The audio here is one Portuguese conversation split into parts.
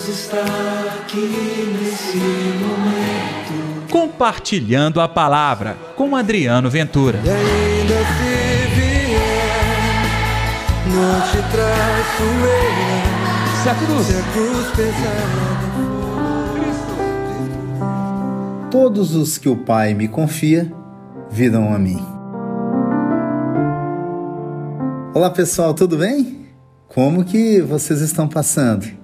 Deus está aqui nesse momento. Compartilhando a palavra com Adriano Ventura. E ainda se vier, não te traço eu. Se a cruz, Se a cruz pesada for. Todos os que o Pai me confia virão a mim. Olá pessoal, tudo bem? Como que vocês estão passando?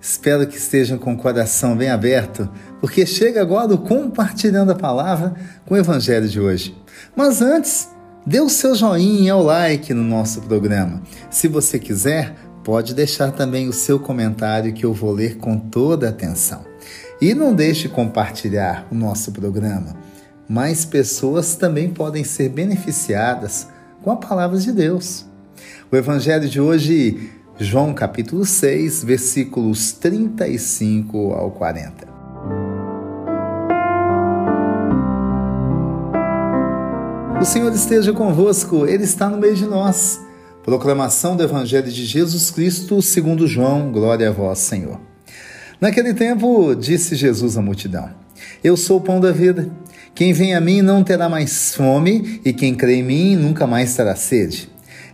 Espero que estejam com o coração bem aberto, porque chega agora o compartilhando a palavra com o evangelho de hoje. Mas antes, dê o seu joinha ou like no nosso programa. Se você quiser, pode deixar também o seu comentário que eu vou ler com toda atenção. E não deixe de compartilhar o nosso programa. Mais pessoas também podem ser beneficiadas com a palavra de Deus. O evangelho de hoje, João capítulo 6, versículos 35 ao 40. O Senhor esteja convosco, Ele está no meio de nós. Proclamação do Evangelho de Jesus Cristo, segundo João, glória a vós, Senhor. Naquele tempo, disse Jesus à multidão: Eu sou o pão da vida. Quem vem a mim não terá mais fome, e quem crê em mim nunca mais terá sede.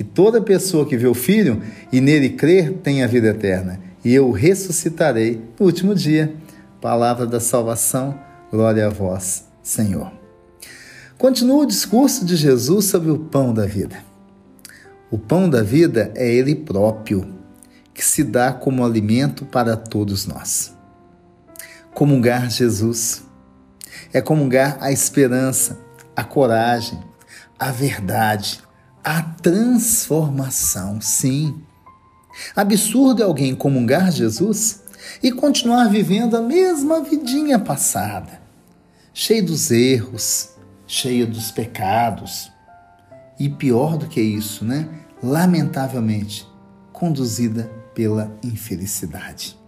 que toda pessoa que vê o Filho e nele crer tenha vida eterna, e eu ressuscitarei no último dia. Palavra da salvação, glória a vós, Senhor. Continua o discurso de Jesus sobre o pão da vida. O pão da vida é Ele próprio, que se dá como alimento para todos nós. Comungar Jesus é comungar a esperança, a coragem, a verdade, a transformação, sim. Absurdo é alguém comungar Jesus e continuar vivendo a mesma vidinha passada, cheio dos erros, cheio dos pecados. E pior do que isso, né? Lamentavelmente, conduzida pela infelicidade.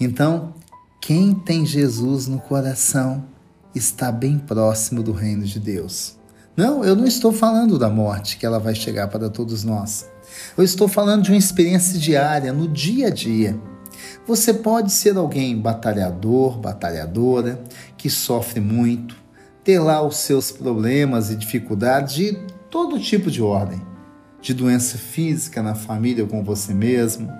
Então, quem tem Jesus no coração está bem próximo do reino de Deus. Não, eu não estou falando da morte que ela vai chegar para todos nós. Eu estou falando de uma experiência diária, no dia a dia. Você pode ser alguém batalhador, batalhadora, que sofre muito, ter lá os seus problemas e dificuldades de todo tipo de ordem. De doença física na família ou com você mesmo,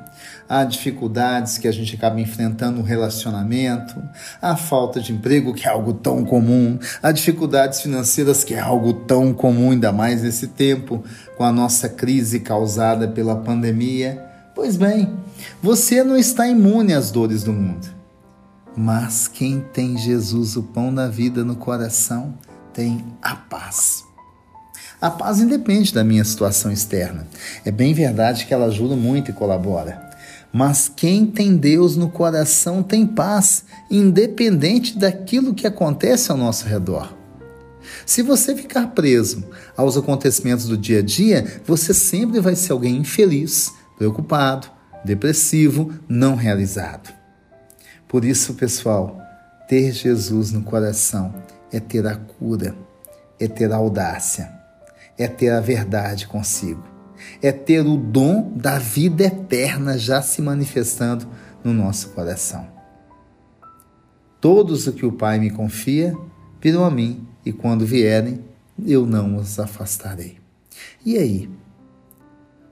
há dificuldades que a gente acaba enfrentando no relacionamento, a falta de emprego, que é algo tão comum, há dificuldades financeiras, que é algo tão comum, ainda mais nesse tempo, com a nossa crise causada pela pandemia. Pois bem, você não está imune às dores do mundo. Mas quem tem Jesus, o pão da vida, no coração, tem a paz. A paz independe da minha situação externa. É bem verdade que ela ajuda muito e colabora. Mas quem tem Deus no coração tem paz, independente daquilo que acontece ao nosso redor. Se você ficar preso aos acontecimentos do dia a dia, você sempre vai ser alguém infeliz, preocupado, depressivo, não realizado. Por isso, pessoal, ter Jesus no coração é ter a cura, é ter a audácia é ter a verdade consigo, é ter o dom da vida eterna já se manifestando no nosso coração. Todos o que o Pai me confia virão a mim, e quando vierem, eu não os afastarei. E aí?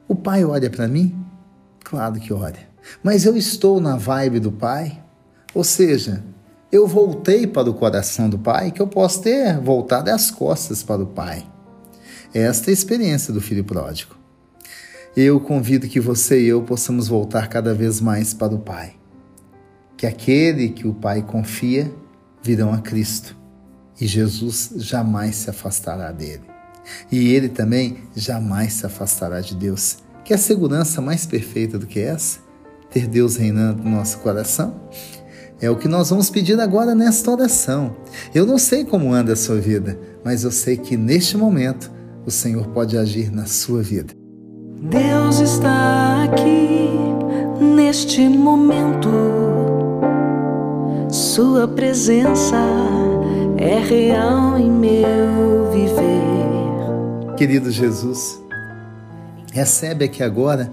O Pai olha para mim? Claro que olha. Mas eu estou na vibe do Pai? Ou seja, eu voltei para o coração do Pai, que eu posso ter voltado as costas para o Pai. Esta é a experiência do filho pródigo. Eu convido que você e eu possamos voltar cada vez mais para o Pai. Que aquele que o Pai confia virão a Cristo e Jesus jamais se afastará dele. E ele também jamais se afastará de Deus. Que a segurança mais perfeita do que essa? Ter Deus reinando no nosso coração? É o que nós vamos pedir agora nesta oração. Eu não sei como anda a sua vida, mas eu sei que neste momento o Senhor pode agir na sua vida. Deus está aqui neste momento. Sua presença é real em meu viver. Querido Jesus, recebe aqui agora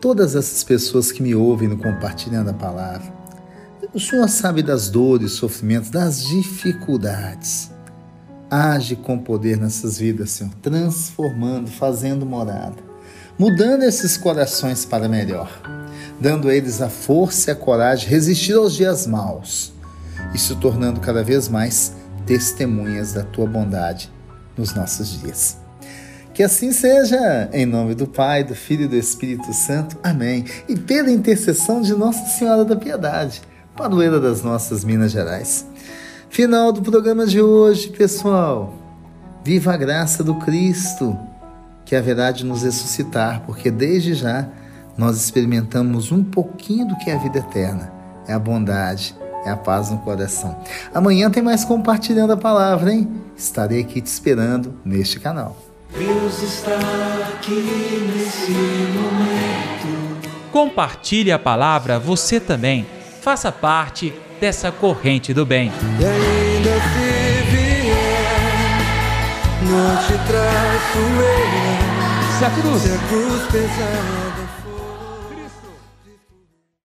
todas essas pessoas que me ouvem no compartilhando a palavra. O Senhor sabe das dores, sofrimentos, das dificuldades. Age com poder nessas vidas, Senhor, transformando, fazendo morada, mudando esses corações para melhor, dando a eles a força e a coragem de resistir aos dias maus e se tornando cada vez mais testemunhas da tua bondade nos nossos dias. Que assim seja, em nome do Pai, do Filho e do Espírito Santo. Amém. E pela intercessão de Nossa Senhora da Piedade padroeira das nossas Minas Gerais. Final do programa de hoje, pessoal. Viva a graça do Cristo, que haverá de nos ressuscitar, porque desde já nós experimentamos um pouquinho do que é a vida eterna. É a bondade, é a paz no coração. Amanhã tem mais compartilhando a palavra, hein? Estarei aqui te esperando neste canal. Deus está aqui nesse momento. Compartilhe a palavra você também faça parte dessa corrente do bem. E ainda se vier, não te traço eu. Se a cruz, Se a cruz pesar